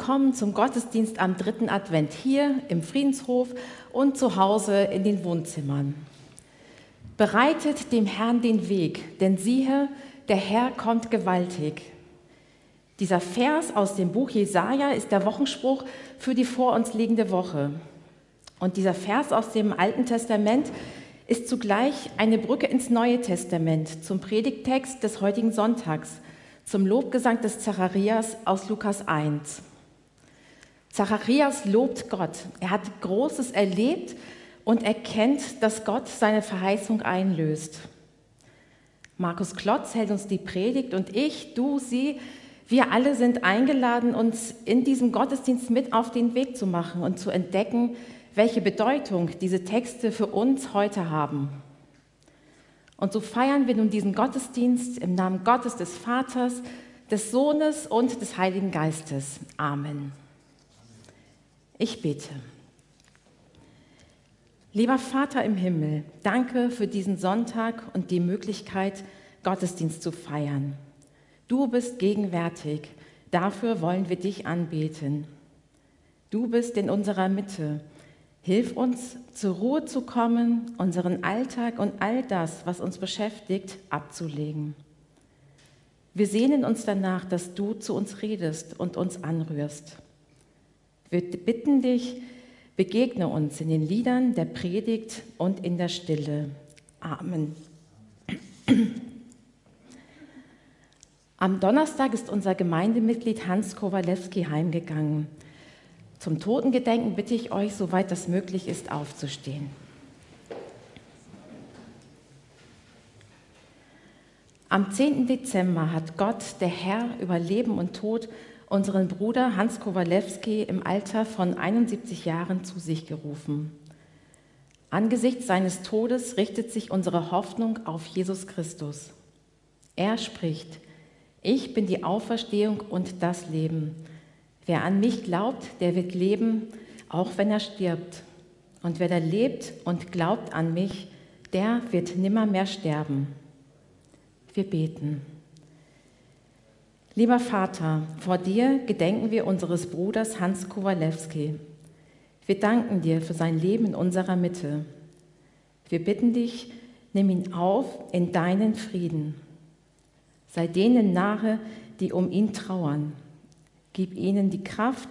willkommen zum Gottesdienst am dritten Advent hier im Friedenshof und zu Hause in den Wohnzimmern. Bereitet dem Herrn den Weg, denn siehe, der Herr kommt gewaltig. Dieser Vers aus dem Buch Jesaja ist der Wochenspruch für die vor uns liegende Woche. Und dieser Vers aus dem Alten Testament ist zugleich eine Brücke ins Neue Testament zum Predigtext des heutigen Sonntags, zum Lobgesang des Zacharias aus Lukas 1. Zacharias lobt Gott. Er hat Großes erlebt und erkennt, dass Gott seine Verheißung einlöst. Markus Klotz hält uns die Predigt und ich, du, sie, wir alle sind eingeladen, uns in diesem Gottesdienst mit auf den Weg zu machen und zu entdecken, welche Bedeutung diese Texte für uns heute haben. Und so feiern wir nun diesen Gottesdienst im Namen Gottes des Vaters, des Sohnes und des Heiligen Geistes. Amen. Ich bete. Lieber Vater im Himmel, danke für diesen Sonntag und die Möglichkeit, Gottesdienst zu feiern. Du bist gegenwärtig, dafür wollen wir dich anbeten. Du bist in unserer Mitte. Hilf uns, zur Ruhe zu kommen, unseren Alltag und all das, was uns beschäftigt, abzulegen. Wir sehnen uns danach, dass du zu uns redest und uns anrührst. Wir bitten dich, begegne uns in den Liedern der Predigt und in der Stille. Amen. Am Donnerstag ist unser Gemeindemitglied Hans Kowalewski heimgegangen. Zum Totengedenken bitte ich euch, soweit das möglich ist, aufzustehen. Am 10. Dezember hat Gott, der Herr über Leben und Tod, unseren Bruder Hans Kowalewski im Alter von 71 Jahren zu sich gerufen. Angesichts seines Todes richtet sich unsere Hoffnung auf Jesus Christus. Er spricht, ich bin die Auferstehung und das Leben. Wer an mich glaubt, der wird leben, auch wenn er stirbt. Und wer da lebt und glaubt an mich, der wird nimmermehr sterben. Wir beten. Lieber Vater, vor dir gedenken wir unseres Bruders Hans Kowalewski. Wir danken dir für sein Leben in unserer Mitte. Wir bitten dich, nimm ihn auf in deinen Frieden. Sei denen nahe, die um ihn trauern. Gib ihnen die Kraft,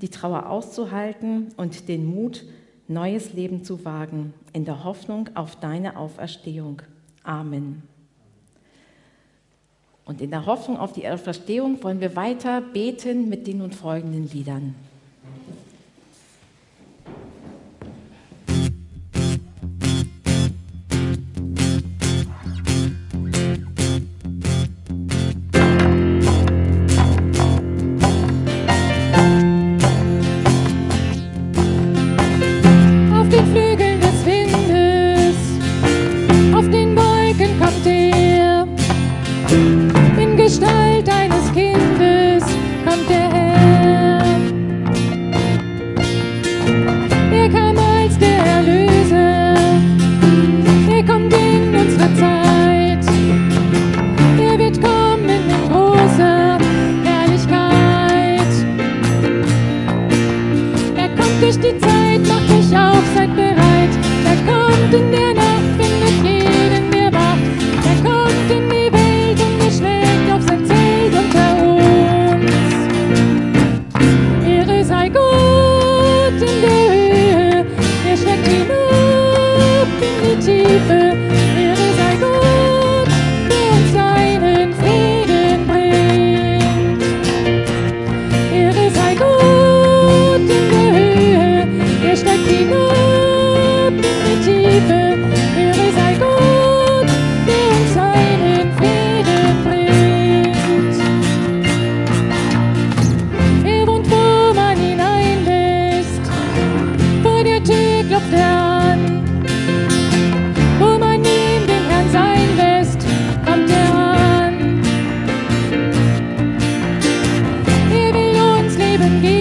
die Trauer auszuhalten und den Mut, neues Leben zu wagen, in der Hoffnung auf deine Auferstehung. Amen. Und in der Hoffnung auf die Auferstehung wollen wir weiter beten mit den nun folgenden Liedern. Leben geben,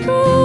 Ehre sei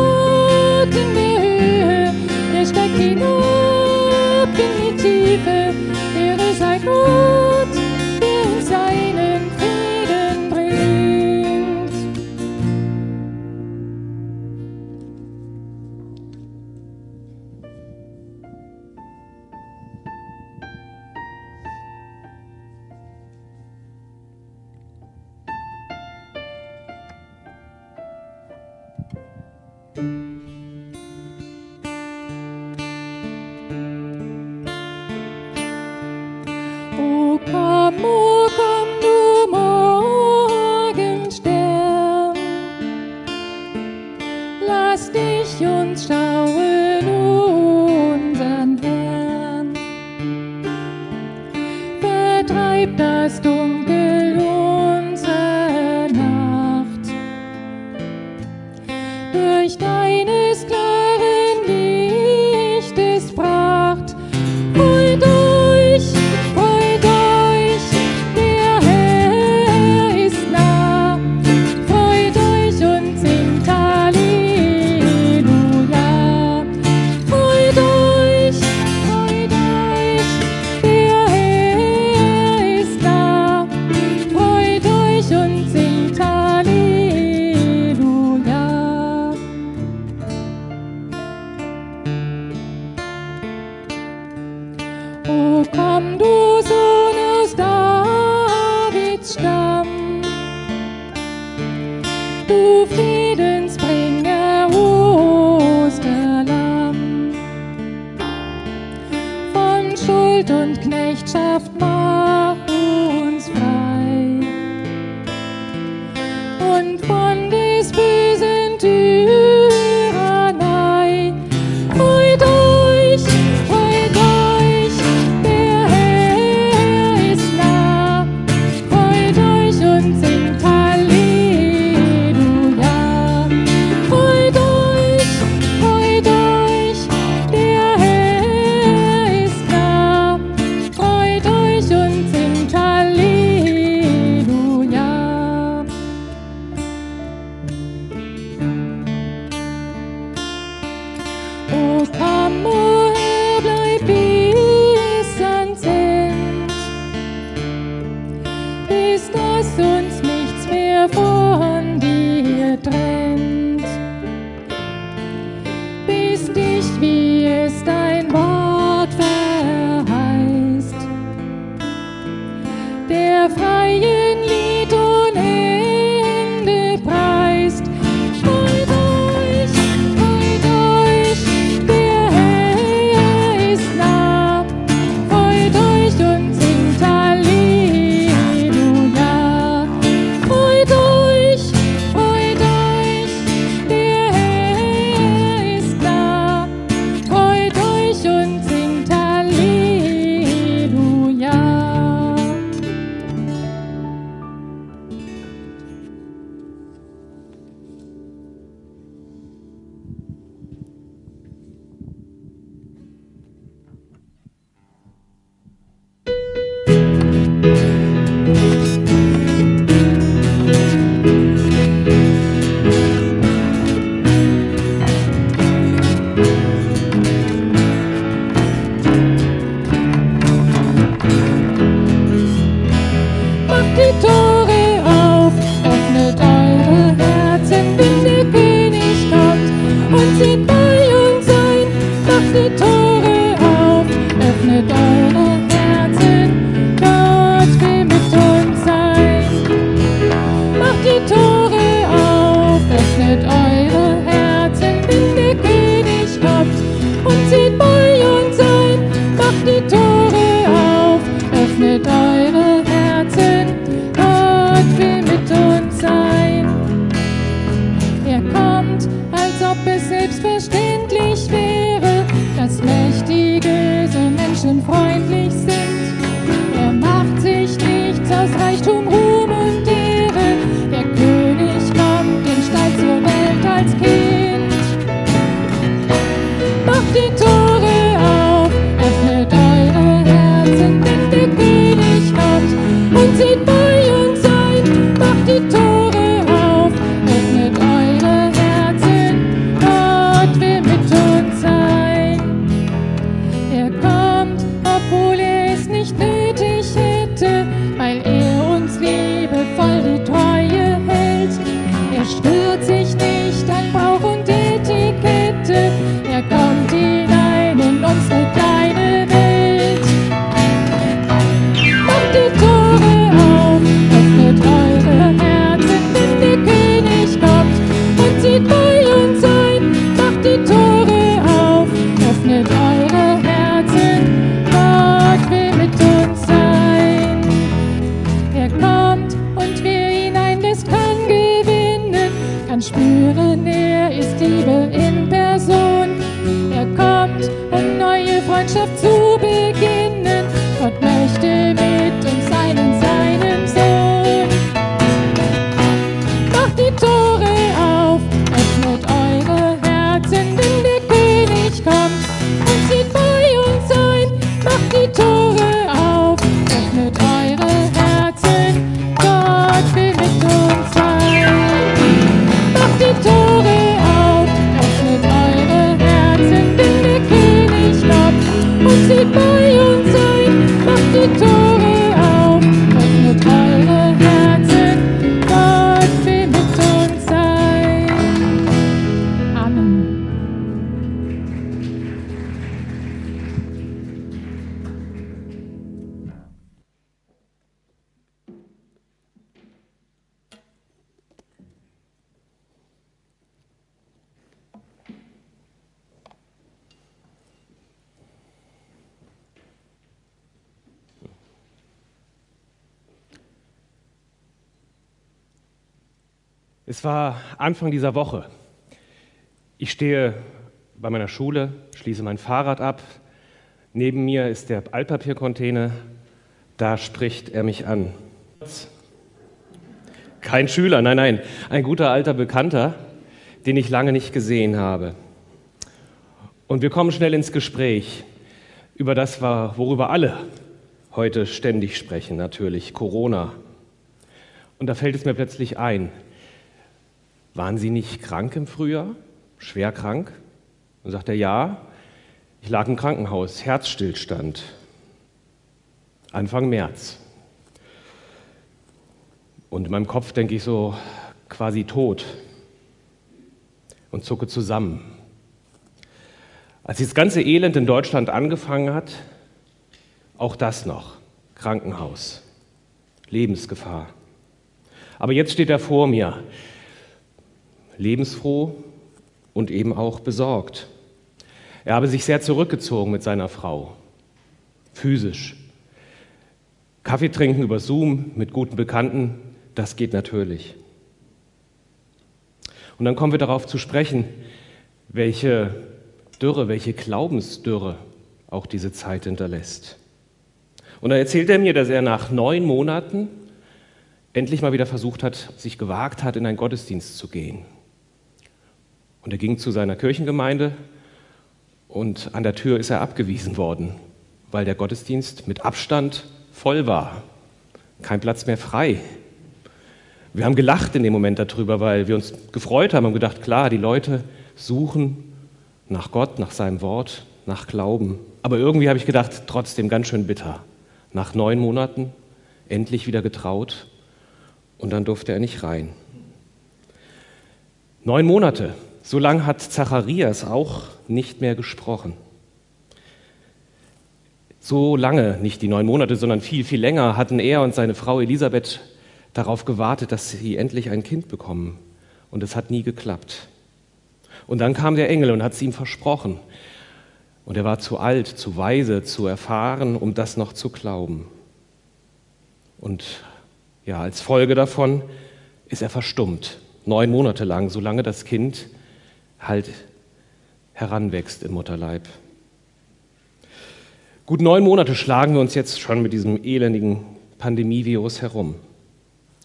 war Anfang dieser Woche. Ich stehe bei meiner Schule, schließe mein Fahrrad ab. Neben mir ist der Altpapiercontainer. Da spricht er mich an. Kein Schüler, nein, nein, ein guter alter Bekannter, den ich lange nicht gesehen habe. Und wir kommen schnell ins Gespräch über das, worüber alle heute ständig sprechen, natürlich Corona. Und da fällt es mir plötzlich ein, waren Sie nicht krank im Frühjahr? Schwer krank? Und sagt er, ja, ich lag im Krankenhaus, Herzstillstand. Anfang März. Und in meinem Kopf denke ich so, quasi tot und zucke zusammen. Als das ganze Elend in Deutschland angefangen hat, auch das noch, Krankenhaus, Lebensgefahr. Aber jetzt steht er vor mir, lebensfroh und eben auch besorgt. Er habe sich sehr zurückgezogen mit seiner Frau, physisch. Kaffee trinken über Zoom mit guten Bekannten, das geht natürlich. Und dann kommen wir darauf zu sprechen, welche Dürre, welche Glaubensdürre auch diese Zeit hinterlässt. Und da erzählt er mir, dass er nach neun Monaten endlich mal wieder versucht hat, sich gewagt hat, in einen Gottesdienst zu gehen. Und er ging zu seiner Kirchengemeinde und an der Tür ist er abgewiesen worden, weil der Gottesdienst mit Abstand voll war. Kein Platz mehr frei. Wir haben gelacht in dem Moment darüber, weil wir uns gefreut haben und gedacht, klar, die Leute suchen nach Gott, nach seinem Wort, nach Glauben. Aber irgendwie habe ich gedacht, trotzdem ganz schön bitter. Nach neun Monaten endlich wieder getraut und dann durfte er nicht rein. Neun Monate, so lange hat Zacharias auch nicht mehr gesprochen. So lange, nicht die neun Monate, sondern viel, viel länger hatten er und seine Frau Elisabeth darauf gewartet, dass sie endlich ein Kind bekommen. Und es hat nie geklappt. Und dann kam der Engel und hat es ihm versprochen. Und er war zu alt, zu weise, zu erfahren, um das noch zu glauben. Und ja, als Folge davon ist er verstummt, neun Monate lang, solange das Kind halt heranwächst im Mutterleib. Gut neun Monate schlagen wir uns jetzt schon mit diesem elendigen Pandemievirus herum.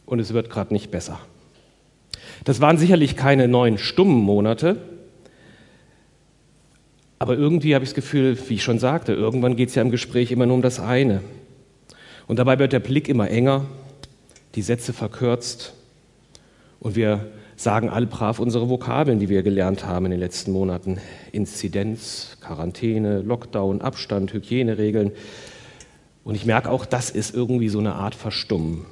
Und es wird gerade nicht besser. Das waren sicherlich keine neun stummen Monate, aber irgendwie habe ich das Gefühl, wie ich schon sagte, irgendwann geht es ja im Gespräch immer nur um das eine. Und dabei wird der Blick immer enger, die Sätze verkürzt und wir sagen all brav unsere Vokabeln, die wir gelernt haben in den letzten Monaten. Inzidenz, Quarantäne, Lockdown, Abstand, Hygieneregeln. Und ich merke auch, das ist irgendwie so eine Art Verstummen.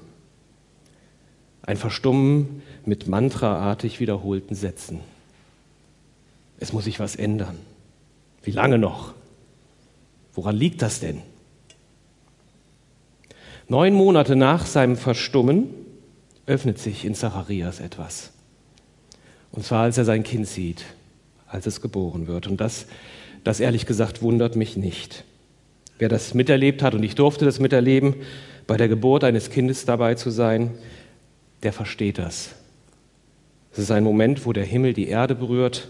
Ein Verstummen mit mantraartig wiederholten Sätzen. Es muss sich was ändern. Wie lange noch? Woran liegt das denn? Neun Monate nach seinem Verstummen öffnet sich in Zacharias etwas. Und zwar, als er sein Kind sieht, als es geboren wird. Und das, das ehrlich gesagt wundert mich nicht. Wer das miterlebt hat, und ich durfte das miterleben, bei der Geburt eines Kindes dabei zu sein, der versteht das. Es ist ein Moment, wo der Himmel die Erde berührt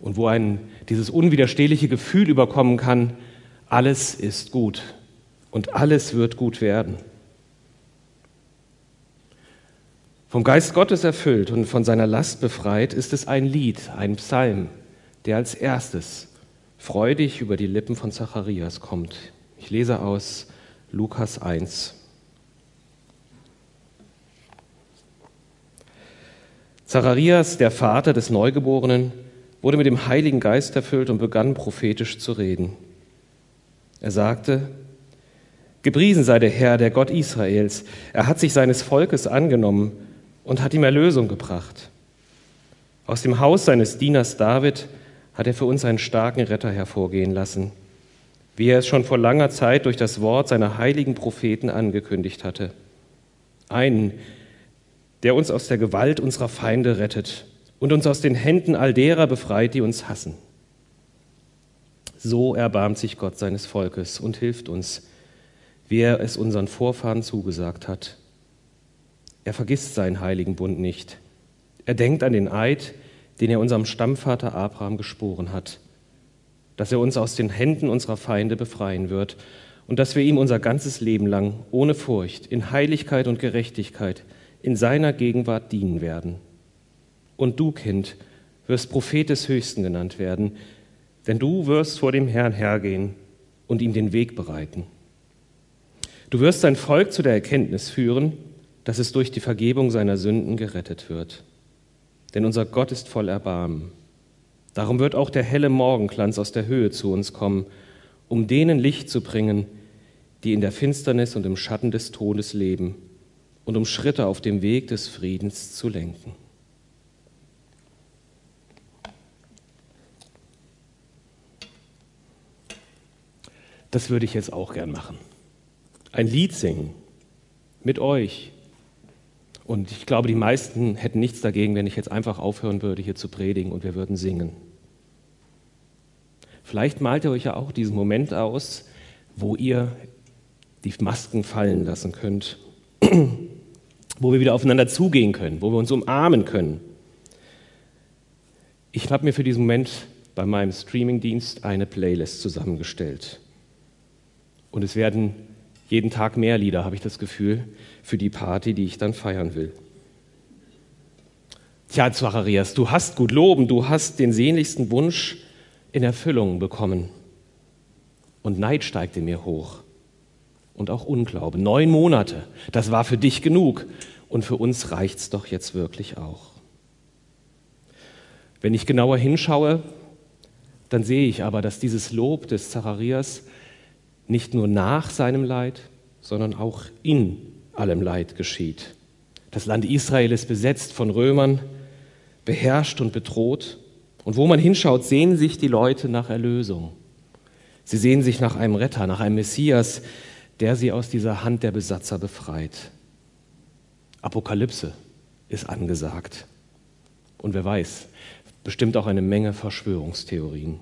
und wo ein dieses unwiderstehliche Gefühl überkommen kann, alles ist gut und alles wird gut werden. Vom Geist Gottes erfüllt und von seiner Last befreit, ist es ein Lied, ein Psalm, der als erstes freudig über die Lippen von Zacharias kommt. Ich lese aus Lukas 1. Zacharias, der Vater des Neugeborenen, wurde mit dem Heiligen Geist erfüllt und begann prophetisch zu reden. Er sagte, Gepriesen sei der Herr, der Gott Israels. Er hat sich seines Volkes angenommen und hat ihm Erlösung gebracht. Aus dem Haus seines Dieners David hat er für uns einen starken Retter hervorgehen lassen, wie er es schon vor langer Zeit durch das Wort seiner heiligen Propheten angekündigt hatte. Einen, der uns aus der Gewalt unserer Feinde rettet und uns aus den Händen all derer befreit, die uns hassen. So erbarmt sich Gott seines Volkes und hilft uns, wie er es unseren Vorfahren zugesagt hat. Er vergisst seinen heiligen Bund nicht. Er denkt an den Eid, den er unserem Stammvater Abraham geschworen hat, dass er uns aus den Händen unserer Feinde befreien wird und dass wir ihm unser ganzes Leben lang ohne Furcht, in Heiligkeit und Gerechtigkeit in seiner Gegenwart dienen werden. Und du, Kind, wirst Prophet des Höchsten genannt werden, denn du wirst vor dem Herrn hergehen und ihm den Weg bereiten. Du wirst sein Volk zu der Erkenntnis führen, dass es durch die Vergebung seiner Sünden gerettet wird. Denn unser Gott ist voll Erbarmen. Darum wird auch der helle Morgenglanz aus der Höhe zu uns kommen, um denen Licht zu bringen, die in der Finsternis und im Schatten des Todes leben und um Schritte auf dem Weg des Friedens zu lenken. Das würde ich jetzt auch gern machen. Ein Lied singen mit euch, und ich glaube, die meisten hätten nichts dagegen, wenn ich jetzt einfach aufhören würde, hier zu predigen und wir würden singen. Vielleicht malt ihr euch ja auch diesen Moment aus, wo ihr die Masken fallen lassen könnt, wo wir wieder aufeinander zugehen können, wo wir uns umarmen können. Ich habe mir für diesen Moment bei meinem Streamingdienst eine Playlist zusammengestellt. Und es werden jeden Tag mehr Lieder, habe ich das Gefühl, für die Party, die ich dann feiern will. Tja, Zacharias, du hast gut loben, du hast den sehnlichsten Wunsch in Erfüllung bekommen. Und Neid steigt in mir hoch. Und auch Unglaube. Neun Monate, das war für dich genug. Und für uns reicht es doch jetzt wirklich auch. Wenn ich genauer hinschaue, dann sehe ich aber, dass dieses Lob des Zacharias nicht nur nach seinem Leid, sondern auch in allem Leid geschieht. Das Land Israel ist besetzt von Römern, beherrscht und bedroht. Und wo man hinschaut, sehen sich die Leute nach Erlösung. Sie sehen sich nach einem Retter, nach einem Messias, der sie aus dieser Hand der Besatzer befreit. Apokalypse ist angesagt. Und wer weiß, bestimmt auch eine Menge Verschwörungstheorien.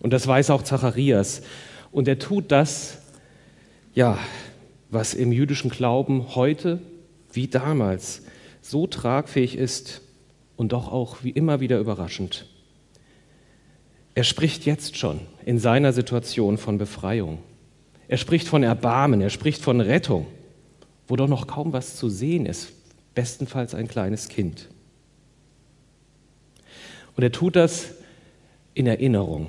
Und das weiß auch Zacharias. Und er tut das, ja, was im jüdischen Glauben heute wie damals so tragfähig ist und doch auch wie immer wieder überraschend. Er spricht jetzt schon in seiner Situation von Befreiung. Er spricht von Erbarmen, er spricht von Rettung, wo doch noch kaum was zu sehen ist, bestenfalls ein kleines Kind. Und er tut das in Erinnerung.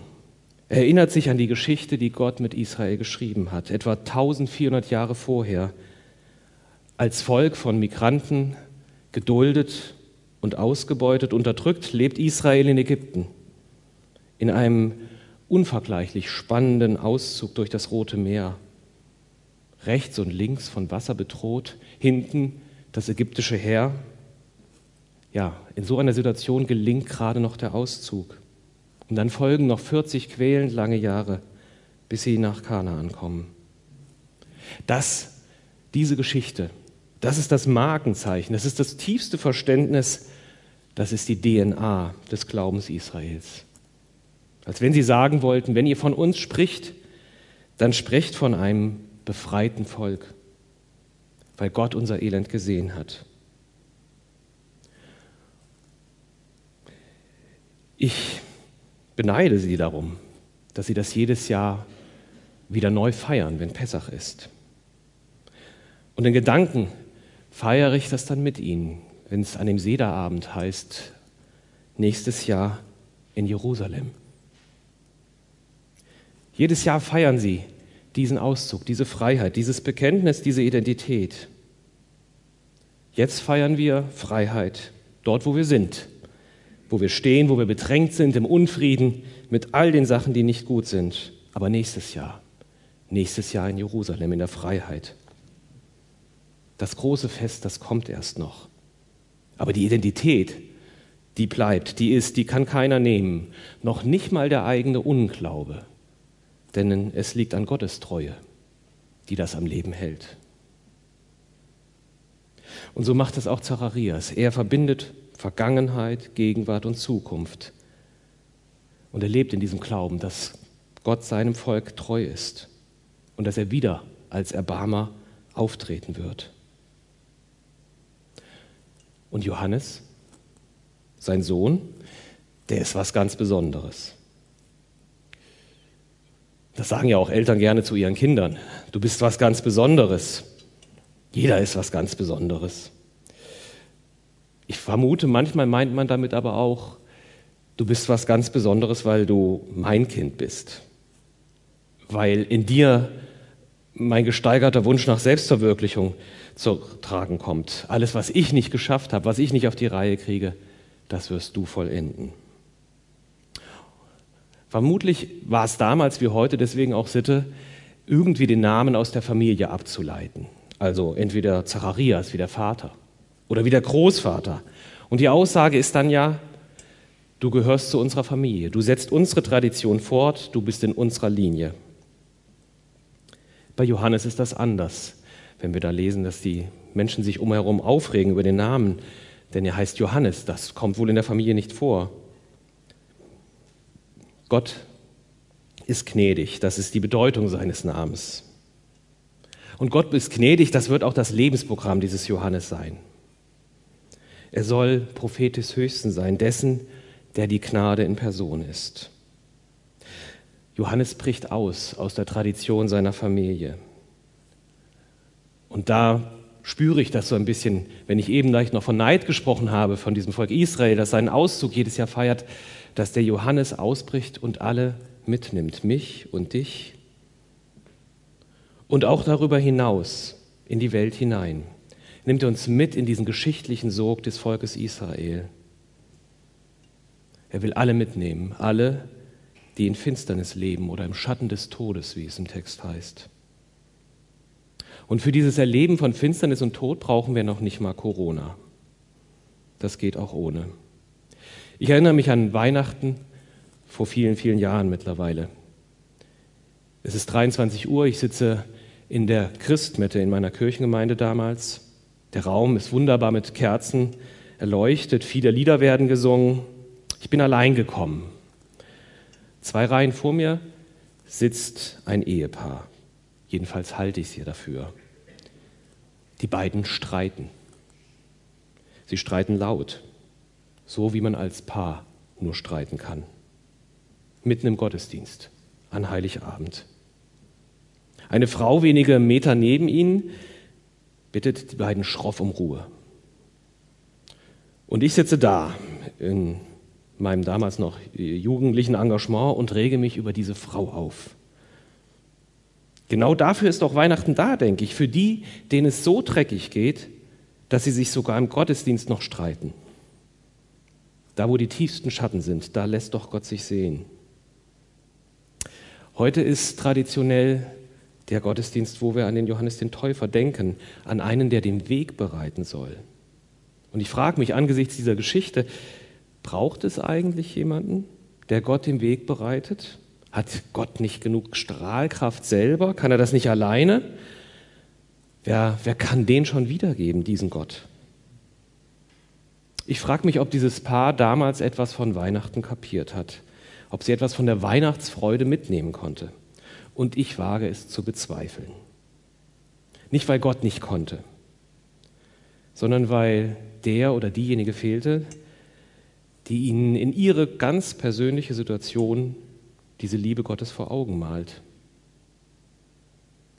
Er erinnert sich an die Geschichte, die Gott mit Israel geschrieben hat, etwa 1400 Jahre vorher, als Volk von Migranten, geduldet und ausgebeutet, unterdrückt, lebt Israel in Ägypten in einem unvergleichlich spannenden Auszug durch das Rote Meer. Rechts und links von Wasser bedroht, hinten das ägyptische Heer. Ja, in so einer Situation gelingt gerade noch der Auszug. Und dann folgen noch 40 quälend lange Jahre, bis sie nach Kanaan kommen. Das, diese Geschichte, das ist das Markenzeichen, das ist das tiefste Verständnis, das ist die DNA des Glaubens Israels. Als wenn sie sagen wollten, wenn ihr von uns spricht, dann sprecht von einem befreiten Volk, weil Gott unser Elend gesehen hat. Ich beneide sie darum, dass sie das jedes Jahr wieder neu feiern, wenn Pessach ist. Und in Gedanken feiere ich das dann mit ihnen, wenn es an dem Sederabend heißt, nächstes Jahr in Jerusalem. Jedes Jahr feiern sie diesen Auszug, diese Freiheit, dieses Bekenntnis, diese Identität. Jetzt feiern wir Freiheit dort, wo wir sind, wo wir stehen, wo wir bedrängt sind, im Unfrieden, mit all den Sachen, die nicht gut sind. Aber nächstes Jahr, nächstes Jahr in Jerusalem, in der Freiheit. Das große Fest, das kommt erst noch. Aber die Identität, die bleibt, die ist, die kann keiner nehmen. Noch nicht mal der eigene Unglaube denn es liegt an Gottes Treue, die das am Leben hält. Und so macht es auch Zacharias. Er verbindet Vergangenheit, Gegenwart und Zukunft. Und er lebt in diesem Glauben, dass Gott seinem Volk treu ist und dass er wieder als Erbarmer auftreten wird. Und Johannes, sein Sohn, der ist was ganz Besonderes. Das sagen ja auch Eltern gerne zu ihren Kindern. Du bist was ganz Besonderes. Jeder ist was ganz Besonderes. Ich vermute, manchmal meint man damit aber auch, du bist was ganz Besonderes, weil du mein Kind bist. Weil in dir mein gesteigerter Wunsch nach Selbstverwirklichung zu tragen kommt. Alles, was ich nicht geschafft habe, was ich nicht auf die Reihe kriege, das wirst du vollenden. Vermutlich war es damals wie heute deswegen auch Sitte, irgendwie den Namen aus der Familie abzuleiten. Also entweder Zacharias wie der Vater oder wie der Großvater. Und die Aussage ist dann ja, du gehörst zu unserer Familie, du setzt unsere Tradition fort, du bist in unserer Linie. Bei Johannes ist das anders, wenn wir da lesen, dass die Menschen sich umherum aufregen über den Namen, denn er heißt Johannes, das kommt wohl in der Familie nicht vor. Gott ist gnädig, das ist die Bedeutung seines Namens. Und Gott ist gnädig, das wird auch das Lebensprogramm dieses Johannes sein. Er soll Prophet des Höchsten sein, dessen, der die Gnade in Person ist. Johannes bricht aus aus der Tradition seiner Familie. Und da spüre ich das so ein bisschen, wenn ich eben leicht noch von Neid gesprochen habe, von diesem Volk Israel, das seinen Auszug jedes Jahr feiert, dass der Johannes ausbricht und alle mitnimmt, mich und dich und auch darüber hinaus in die Welt hinein. Nimmt er uns mit in diesen geschichtlichen Sog des Volkes Israel. Er will alle mitnehmen, alle, die in Finsternis leben oder im Schatten des Todes, wie es im Text heißt. Und für dieses Erleben von Finsternis und Tod brauchen wir noch nicht mal Corona. Das geht auch ohne. Ich erinnere mich an Weihnachten vor vielen, vielen Jahren mittlerweile. Es ist 23 Uhr, ich sitze in der Christmette in meiner Kirchengemeinde damals. Der Raum ist wunderbar mit Kerzen erleuchtet, viele Lieder werden gesungen. Ich bin allein gekommen. Zwei Reihen vor mir sitzt ein Ehepaar. Jedenfalls halte ich sie dafür. Die beiden streiten. Sie streiten laut so wie man als Paar nur streiten kann. mitten im Gottesdienst an Heiligabend. Eine Frau wenige Meter neben ihnen bittet die beiden schroff um Ruhe. Und ich sitze da in meinem damals noch jugendlichen Engagement und rege mich über diese Frau auf. Genau dafür ist doch Weihnachten da, denke ich, für die, denen es so dreckig geht, dass sie sich sogar im Gottesdienst noch streiten. Da, wo die tiefsten Schatten sind, da lässt doch Gott sich sehen. Heute ist traditionell der Gottesdienst, wo wir an den Johannes den Täufer denken, an einen, der den Weg bereiten soll. Und ich frage mich angesichts dieser Geschichte, braucht es eigentlich jemanden, der Gott den Weg bereitet? Hat Gott nicht genug Strahlkraft selber? Kann er das nicht alleine? Wer, wer kann den schon wiedergeben, diesen Gott? Ich frage mich, ob dieses Paar damals etwas von Weihnachten kapiert hat, ob sie etwas von der Weihnachtsfreude mitnehmen konnte. Und ich wage es zu bezweifeln. Nicht, weil Gott nicht konnte, sondern weil der oder diejenige fehlte, die ihnen in ihre ganz persönliche Situation diese Liebe Gottes vor Augen malt.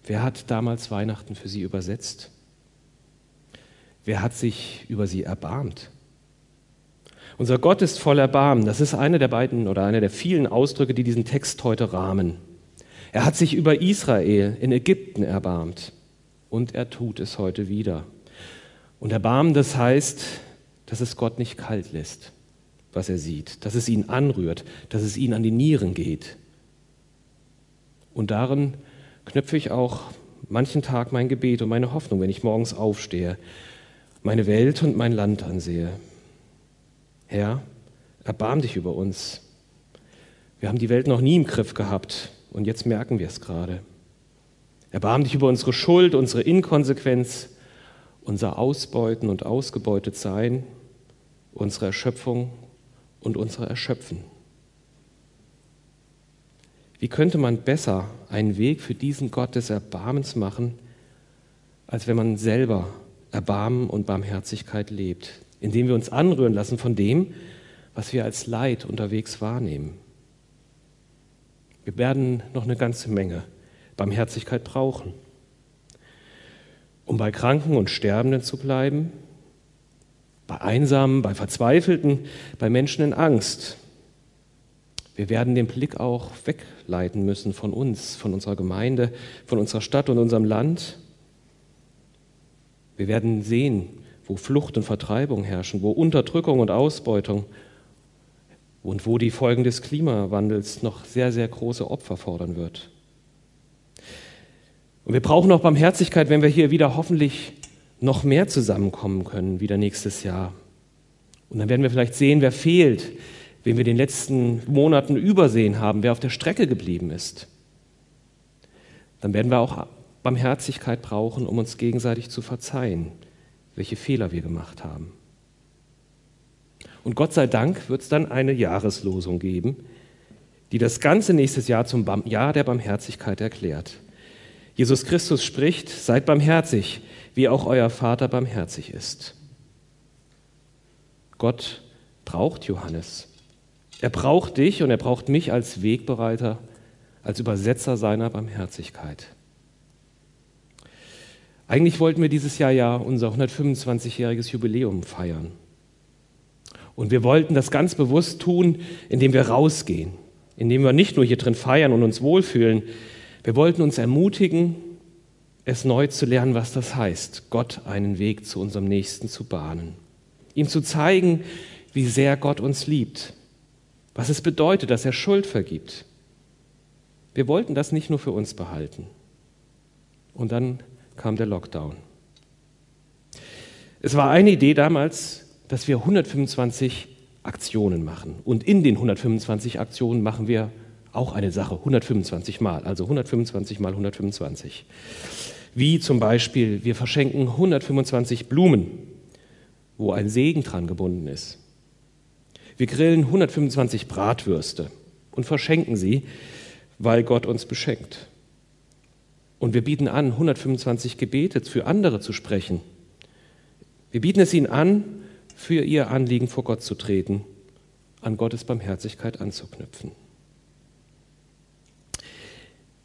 Wer hat damals Weihnachten für sie übersetzt? Wer hat sich über sie erbarmt? Unser Gott ist voll Erbarmen. Das ist eine der beiden oder einer der vielen Ausdrücke, die diesen Text heute rahmen. Er hat sich über Israel in Ägypten erbarmt und er tut es heute wieder. Und Erbarmen, das heißt, dass es Gott nicht kalt lässt was er sieht, dass es ihn anrührt, dass es ihn an die Nieren geht. Und darin knöpfe ich auch manchen Tag mein Gebet und meine Hoffnung, wenn ich morgens aufstehe, meine Welt und mein Land ansehe. Herr, erbarm dich über uns. Wir haben die Welt noch nie im Griff gehabt und jetzt merken wir es gerade. Erbarm dich über unsere Schuld, unsere Inkonsequenz, unser Ausbeuten und ausgebeutet sein, unsere Erschöpfung und unsere Erschöpfen. Wie könnte man besser einen Weg für diesen Gott des Erbarmens machen, als wenn man selber Erbarmen und Barmherzigkeit lebt, indem wir uns anrühren lassen von dem, was wir als Leid unterwegs wahrnehmen. Wir werden noch eine ganze Menge Barmherzigkeit brauchen. Um bei Kranken und Sterbenden zu bleiben, bei Einsamen, bei Verzweifelten, bei Menschen in Angst. Wir werden den Blick auch wegleiten müssen von uns, von unserer Gemeinde, von unserer Stadt und unserem Land. Wir werden sehen, wo Flucht und Vertreibung herrschen, wo Unterdrückung und Ausbeutung und wo die Folgen des Klimawandels noch sehr, sehr große Opfer fordern wird. Und wir brauchen auch Barmherzigkeit, wenn wir hier wieder hoffentlich noch mehr zusammenkommen können, wieder nächstes Jahr. Und dann werden wir vielleicht sehen, wer fehlt, wen wir den letzten Monaten übersehen haben, wer auf der Strecke geblieben ist. Dann werden wir auch Barmherzigkeit brauchen, um uns gegenseitig zu verzeihen, welche Fehler wir gemacht haben. Und Gott sei Dank wird es dann eine Jahreslosung geben, die das ganze nächstes Jahr zum Jahr der Barmherzigkeit erklärt. Jesus Christus spricht, seid barmherzig, wie auch euer Vater barmherzig ist. Gott braucht Johannes. Er braucht dich und er braucht mich als Wegbereiter, als Übersetzer seiner Barmherzigkeit. Eigentlich wollten wir dieses Jahr ja unser 125-jähriges Jubiläum feiern. Und wir wollten das ganz bewusst tun, indem wir rausgehen, indem wir nicht nur hier drin feiern und uns wohlfühlen. Wir wollten uns ermutigen, es neu zu lernen, was das heißt, Gott einen Weg zu unserem Nächsten zu bahnen. Ihm zu zeigen, wie sehr Gott uns liebt, was es bedeutet, dass er Schuld vergibt. Wir wollten das nicht nur für uns behalten. Und dann kam der Lockdown. Es war eine Idee damals, dass wir 125 Aktionen machen. Und in den 125 Aktionen machen wir auch eine Sache, 125 Mal, also 125 mal 125 wie zum Beispiel wir verschenken 125 Blumen, wo ein Segen dran gebunden ist. Wir grillen 125 Bratwürste und verschenken sie, weil Gott uns beschenkt. Und wir bieten an, 125 Gebete für andere zu sprechen. Wir bieten es ihnen an, für ihr Anliegen vor Gott zu treten, an Gottes Barmherzigkeit anzuknüpfen.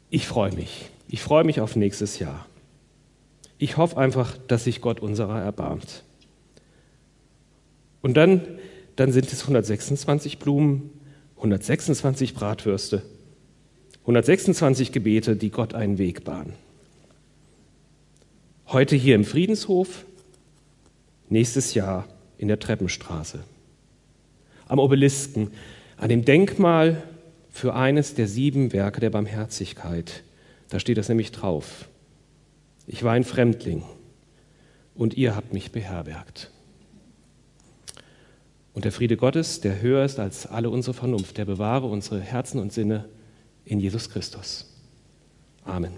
Ich freue mich. Ich freue mich auf nächstes Jahr. Ich hoffe einfach, dass sich Gott unserer erbarmt. Und dann, dann sind es 126 Blumen, 126 Bratwürste, 126 Gebete, die Gott einen Weg bahnen. Heute hier im Friedenshof, nächstes Jahr in der Treppenstraße. Am Obelisken, an dem Denkmal für eines der sieben Werke der Barmherzigkeit. Da steht das nämlich drauf. Ich war ein Fremdling und ihr habt mich beherbergt. Und der Friede Gottes, der höher ist als alle unsere Vernunft, der bewahre unsere Herzen und Sinne in Jesus Christus. Amen.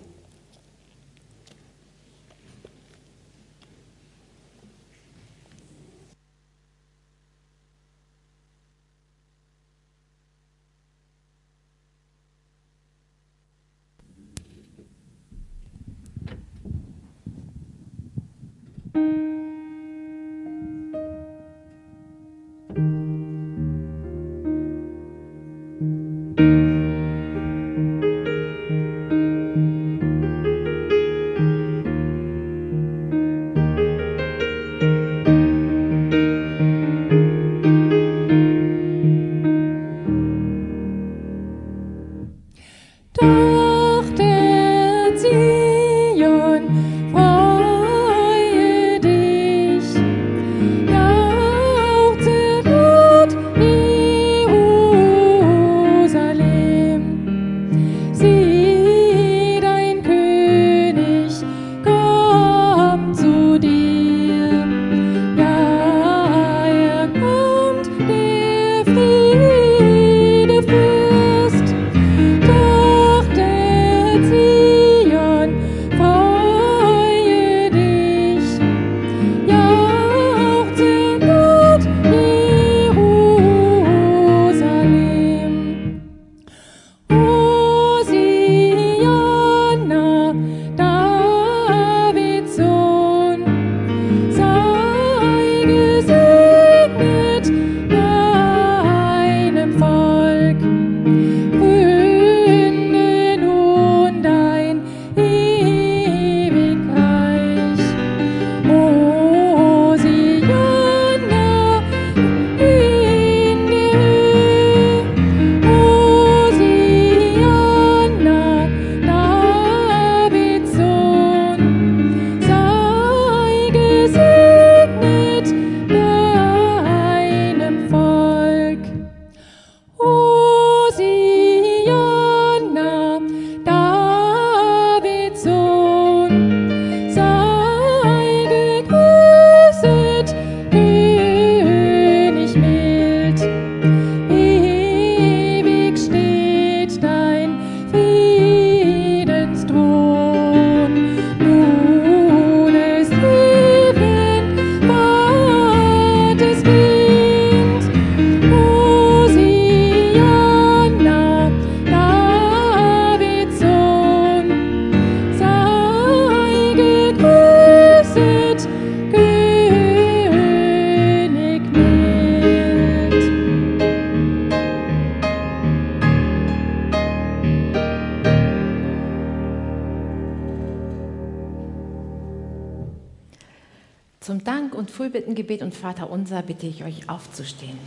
Fürbittgebet und Vater unser bitte ich euch aufzustehen.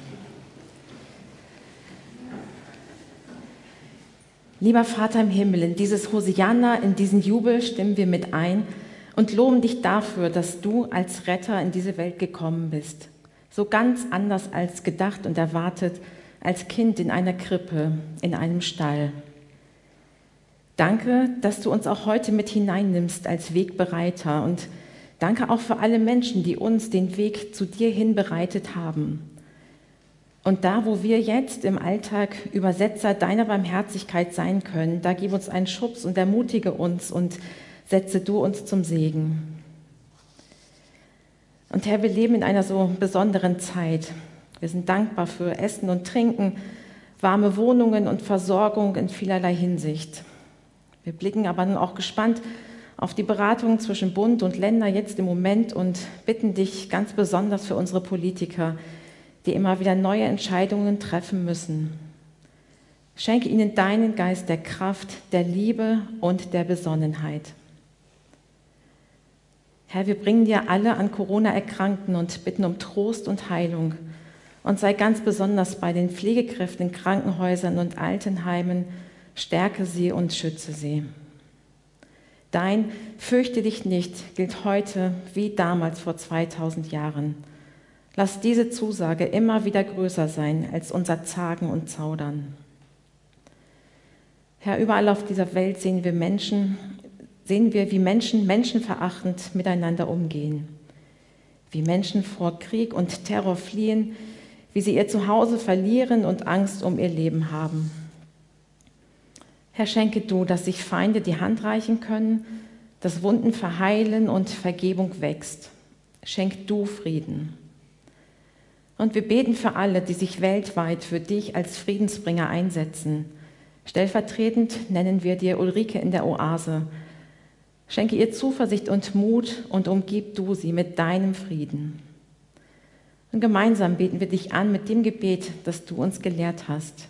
Lieber Vater im Himmel, in dieses Hosianna, in diesen Jubel stimmen wir mit ein und loben dich dafür, dass du als Retter in diese Welt gekommen bist. So ganz anders als gedacht und erwartet, als Kind in einer Krippe, in einem Stall. Danke, dass du uns auch heute mit hineinnimmst als Wegbereiter und Danke auch für alle Menschen, die uns den Weg zu dir hin bereitet haben. Und da, wo wir jetzt im Alltag Übersetzer deiner Barmherzigkeit sein können, da gib uns einen Schubs und ermutige uns und setze du uns zum Segen. Und Herr, wir leben in einer so besonderen Zeit. Wir sind dankbar für Essen und Trinken, warme Wohnungen und Versorgung in vielerlei Hinsicht. Wir blicken aber nun auch gespannt auf die Beratungen zwischen Bund und Länder jetzt im Moment und bitten dich ganz besonders für unsere Politiker, die immer wieder neue Entscheidungen treffen müssen. Schenke ihnen deinen Geist der Kraft, der Liebe und der Besonnenheit. Herr, wir bringen dir alle an Corona Erkrankten und bitten um Trost und Heilung. Und sei ganz besonders bei den Pflegekräften in Krankenhäusern und Altenheimen. Stärke sie und schütze sie. Dein Fürchte dich nicht gilt heute wie damals vor 2000 Jahren. Lass diese Zusage immer wieder größer sein als unser Zagen und Zaudern. Herr, überall auf dieser Welt sehen wir Menschen, sehen wir, wie Menschen menschenverachtend miteinander umgehen, wie Menschen vor Krieg und Terror fliehen, wie sie ihr Zuhause verlieren und Angst um ihr Leben haben. Herr, schenke du, dass sich Feinde die Hand reichen können, dass Wunden verheilen und Vergebung wächst. Schenk du Frieden. Und wir beten für alle, die sich weltweit für dich als Friedensbringer einsetzen. Stellvertretend nennen wir dir Ulrike in der Oase, Schenke ihr Zuversicht und Mut und umgib du sie mit deinem Frieden. Und gemeinsam beten wir dich an mit dem Gebet, das du uns gelehrt hast.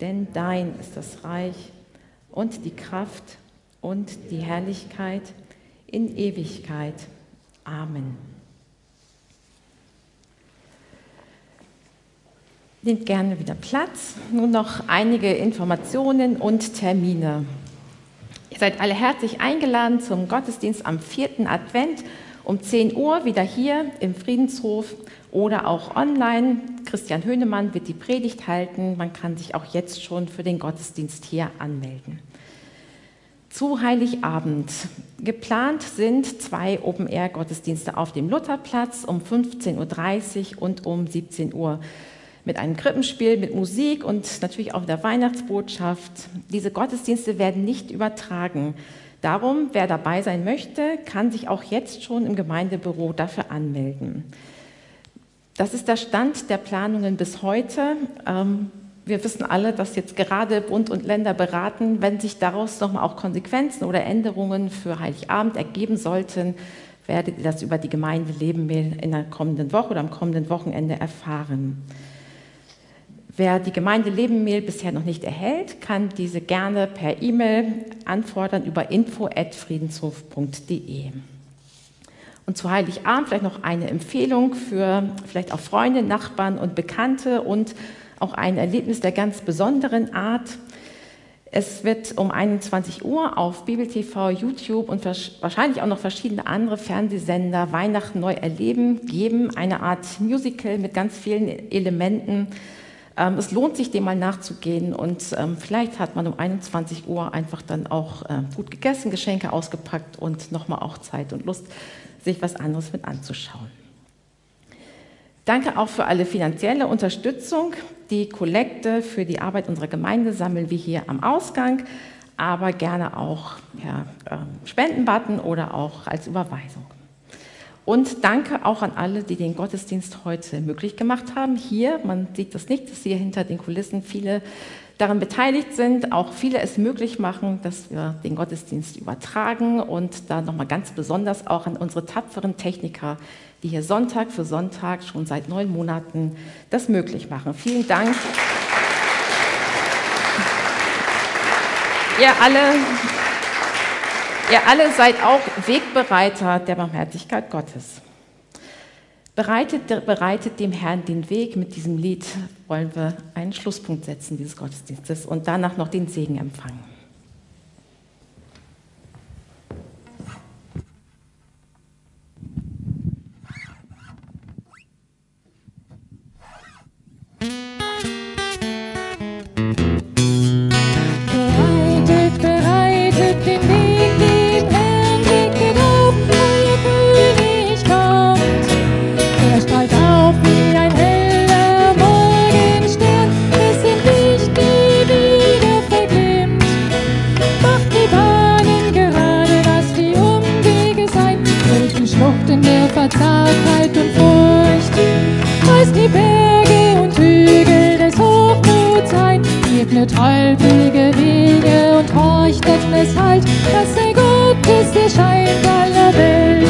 Denn dein ist das Reich und die Kraft und die Herrlichkeit in Ewigkeit. Amen. Nehmt gerne wieder Platz. Nun noch einige Informationen und Termine. Ihr seid alle herzlich eingeladen zum Gottesdienst am vierten Advent um 10 Uhr wieder hier im Friedenshof oder auch online. Christian Höhnemann wird die Predigt halten. Man kann sich auch jetzt schon für den Gottesdienst hier anmelden. Zu Heiligabend. Geplant sind zwei Open-Air-Gottesdienste auf dem Lutherplatz um 15.30 Uhr und um 17 Uhr mit einem Krippenspiel, mit Musik und natürlich auch der Weihnachtsbotschaft. Diese Gottesdienste werden nicht übertragen. Darum, wer dabei sein möchte, kann sich auch jetzt schon im Gemeindebüro dafür anmelden. Das ist der Stand der Planungen bis heute. Ähm, wir wissen alle, dass jetzt gerade Bund und Länder beraten, wenn sich daraus nochmal auch Konsequenzen oder Änderungen für Heiligabend ergeben sollten, werdet ihr das über die Gemeinde Leben in der kommenden Woche oder am kommenden Wochenende erfahren. Wer die Gemeinde Lebenmehl bisher noch nicht erhält, kann diese gerne per E-Mail anfordern über info@friedenshof.de. Und zu Heiligabend vielleicht noch eine Empfehlung für vielleicht auch Freunde, Nachbarn und Bekannte und auch ein Erlebnis der ganz besonderen Art. Es wird um 21 Uhr auf Bibel TV, YouTube und wahrscheinlich auch noch verschiedene andere Fernsehsender Weihnachten neu erleben geben. Eine Art Musical mit ganz vielen Elementen ähm, es lohnt sich, dem mal nachzugehen und ähm, vielleicht hat man um 21 Uhr einfach dann auch äh, gut gegessen, Geschenke ausgepackt und nochmal auch Zeit und Lust, sich was anderes mit anzuschauen. Danke auch für alle finanzielle Unterstützung. Die Kollekte für die Arbeit unserer Gemeinde sammeln wir hier am Ausgang, aber gerne auch ja, Spendenbutton oder auch als Überweisung. Und danke auch an alle, die den Gottesdienst heute möglich gemacht haben. Hier, man sieht das nicht, dass hier hinter den Kulissen viele daran beteiligt sind, auch viele es möglich machen, dass wir den Gottesdienst übertragen und da nochmal ganz besonders auch an unsere tapferen Techniker, die hier Sonntag für Sonntag schon seit neun Monaten das möglich machen. Vielen Dank. Ihr alle Ihr alle seid auch Wegbereiter der Barmherzigkeit Gottes. Bereitet, bereitet dem Herrn den Weg. Mit diesem Lied wollen wir einen Schlusspunkt setzen dieses Gottesdienstes und danach noch den Segen empfangen. Findet holprige Wege und horchtet es halt, dass er Gott ist, der scheint aller Welt.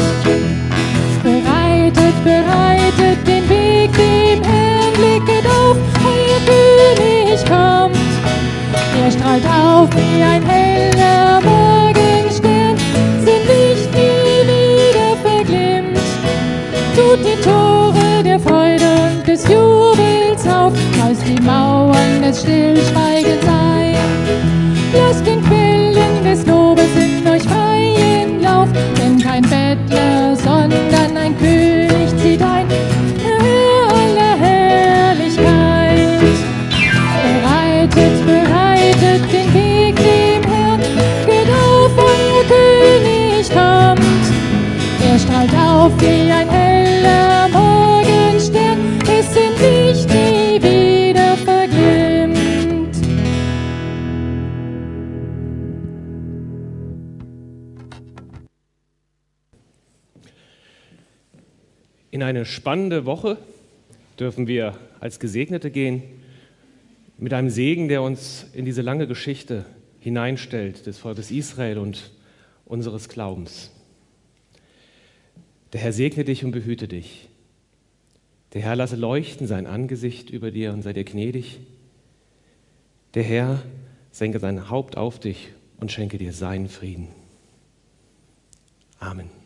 Bereitet, bereitet den Weg dem Herrn, blicket auf, euer König kommt. Er strahlt auf wie ein heller Morgenstern, sein Licht nie wieder verglimmt. Tut die Tore Mauern des Stillschweigens ein. Lasst den Quellen des Lobes in euch freien Lauf, denn kein Bettler, sondern ein König zieht ein, aller Herrlichkeit. Bereitet, bereitet den Weg dem Herrn, geht auf, euer König kommt. Er strahlt auf wie ein eine spannende Woche dürfen wir als Gesegnete gehen, mit einem Segen, der uns in diese lange Geschichte hineinstellt, des Volkes Israel und unseres Glaubens. Der Herr segne dich und behüte dich. Der Herr lasse leuchten sein Angesicht über dir und sei dir gnädig. Der Herr senke sein Haupt auf dich und schenke dir seinen Frieden. Amen.